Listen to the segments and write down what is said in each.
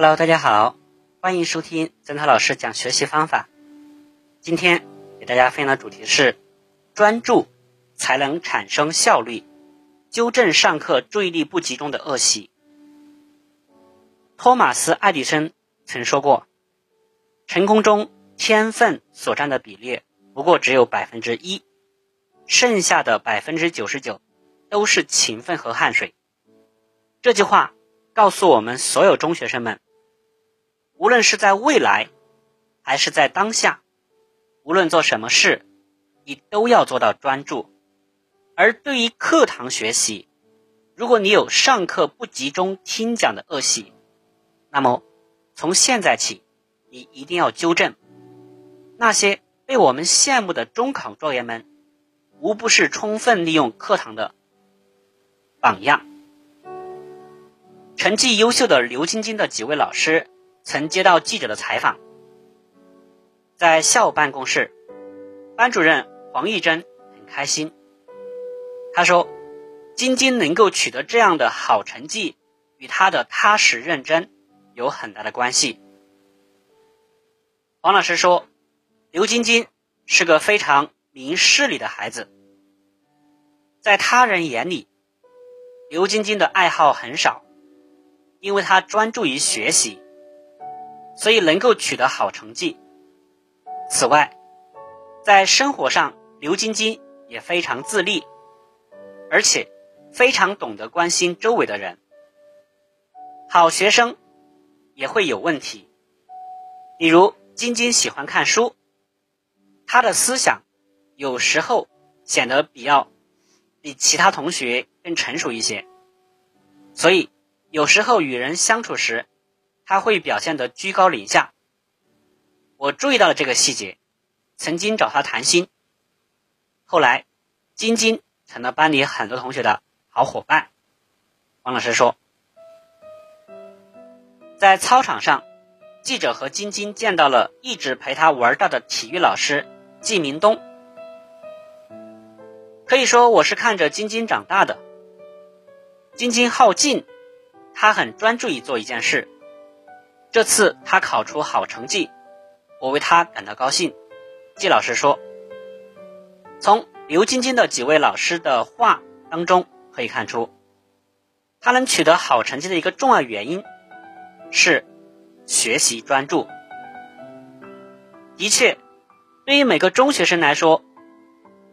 Hello，大家好，欢迎收听曾涛老师讲学习方法。今天给大家分享的主题是专注才能产生效率，纠正上课注意力不集中的恶习。托马斯·爱迪生曾说过，成功中天分所占的比例不过只有百分之一，剩下的百分之九十九都是勤奋和汗水。这句话告诉我们所有中学生们，无论是在未来，还是在当下，无论做什么事，你都要做到专注。而对于课堂学习，如果你有上课不集中听讲的恶习，那么从现在起，你一定要纠正。那些被我们羡慕的中考状元们，无不是充分利用课堂的榜样。成绩优秀的刘晶晶的几位老师曾接到记者的采访，在校办公室，班主任黄义珍很开心。他说：“晶晶能够取得这样的好成绩，与她的踏实认真有很大的关系。”黄老师说：“刘晶晶是个非常明事理的孩子，在他人眼里，刘晶晶的爱好很少。”因为他专注于学习，所以能够取得好成绩。此外，在生活上，刘晶晶也非常自立，而且非常懂得关心周围的人。好学生也会有问题，比如晶晶喜欢看书，他的思想有时候显得比较比其他同学更成熟一些，所以。有时候与人相处时，他会表现得居高临下。我注意到了这个细节，曾经找他谈心。后来，晶晶成了班里很多同学的好伙伴。王老师说，在操场上，记者和晶晶见到了一直陪他玩大的体育老师季明东。可以说，我是看着晶晶长大的。晶晶好静。他很专注于做一件事。这次他考出好成绩，我为他感到高兴。季老师说：“从刘晶晶的几位老师的话当中可以看出，他能取得好成绩的一个重要原因是学习专注。的确，对于每个中学生来说，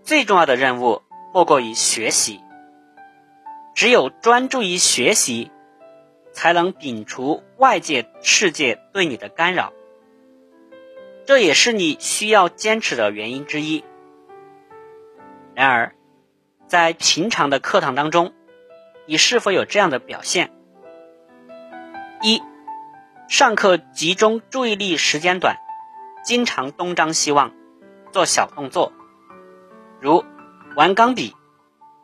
最重要的任务莫过于学习。只有专注于学习。”才能摒除外界世界对你的干扰，这也是你需要坚持的原因之一。然而，在平常的课堂当中，你是否有这样的表现？一、上课集中注意力时间短，经常东张西望，做小动作，如玩钢笔、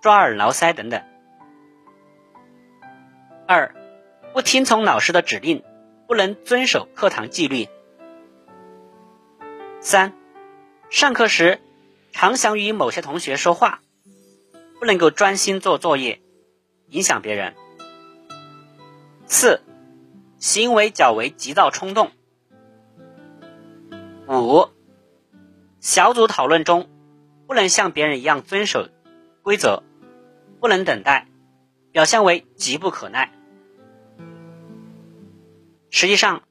抓耳挠腮等等。二、不听从老师的指令，不能遵守课堂纪律。三，上课时常想与某些同学说话，不能够专心做作业，影响别人。四，行为较为急躁冲动。五，小组讨论中不能像别人一样遵守规则，不能等待，表现为急不可耐。实际上，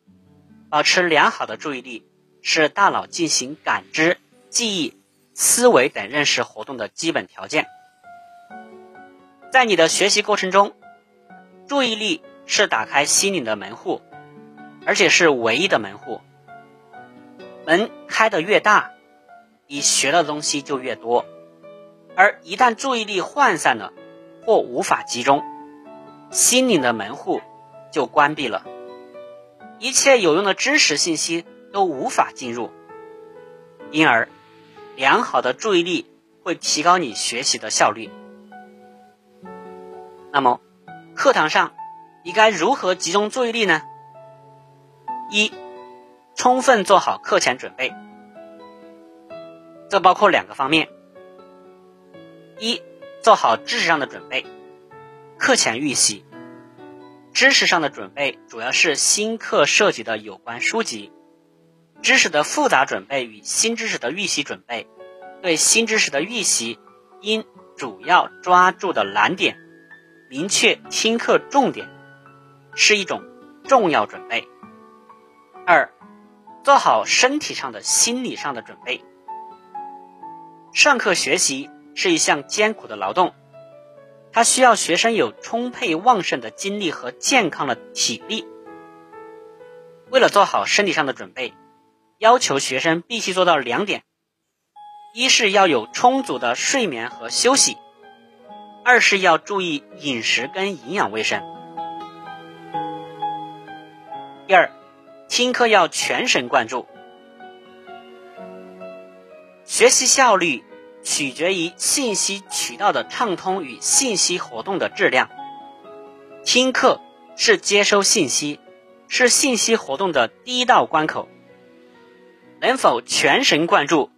保持良好的注意力是大脑进行感知、记忆、思维等认识活动的基本条件。在你的学习过程中，注意力是打开心灵的门户，而且是唯一的门户。门开得越大，你学的东西就越多。而一旦注意力涣散了或无法集中，心灵的门户就关闭了。一切有用的知识信息都无法进入，因而良好的注意力会提高你学习的效率。那么，课堂上你该如何集中注意力呢？一，充分做好课前准备，这包括两个方面：一，做好知识上的准备，课前预习；知识上的准备主要是新课涉及的有关书籍，知识的复杂准备与新知识的预习准备。对新知识的预习，应主要抓住的难点，明确听课重点，是一种重要准备。二，做好身体上的、心理上的准备。上课学习是一项艰苦的劳动。它需要学生有充沛旺盛的精力和健康的体力。为了做好身体上的准备，要求学生必须做到两点：一是要有充足的睡眠和休息；二是要注意饮食跟营养卫生。第二，听课要全神贯注，学习效率。取决于信息渠道的畅通与信息活动的质量。听课是接收信息，是信息活动的第一道关口。能否全神贯注，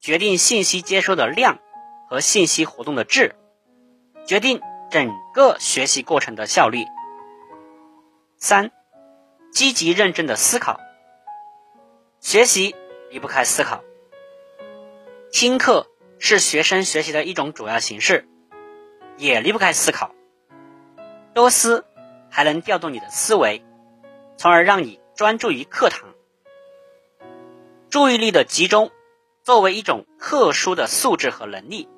决定信息接收的量和信息活动的质，决定整个学习过程的效率。三，积极认真的思考，学习离不开思考。听课是学生学习的一种主要形式，也离不开思考。多思还能调动你的思维，从而让你专注于课堂。注意力的集中作为一种特殊的素质和能力，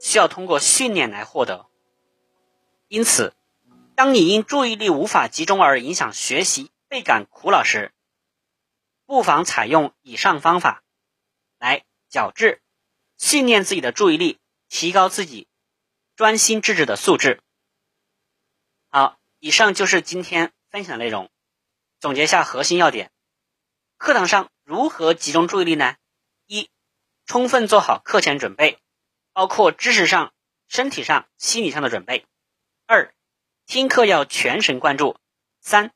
需要通过训练来获得。因此，当你因注意力无法集中而影响学习、倍感苦恼时，不妨采用以上方法来矫治。训练自己的注意力，提高自己专心致志的素质。好，以上就是今天分享的内容。总结一下核心要点：课堂上如何集中注意力呢？一、充分做好课前准备，包括知识上、身体上、心理上的准备。二、听课要全神贯注。三、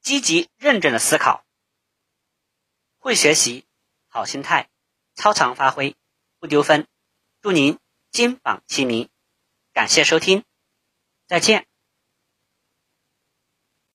积极认真的思考。会学习，好心态，超常发挥。丢分，祝您金榜题名！感谢收听，再见。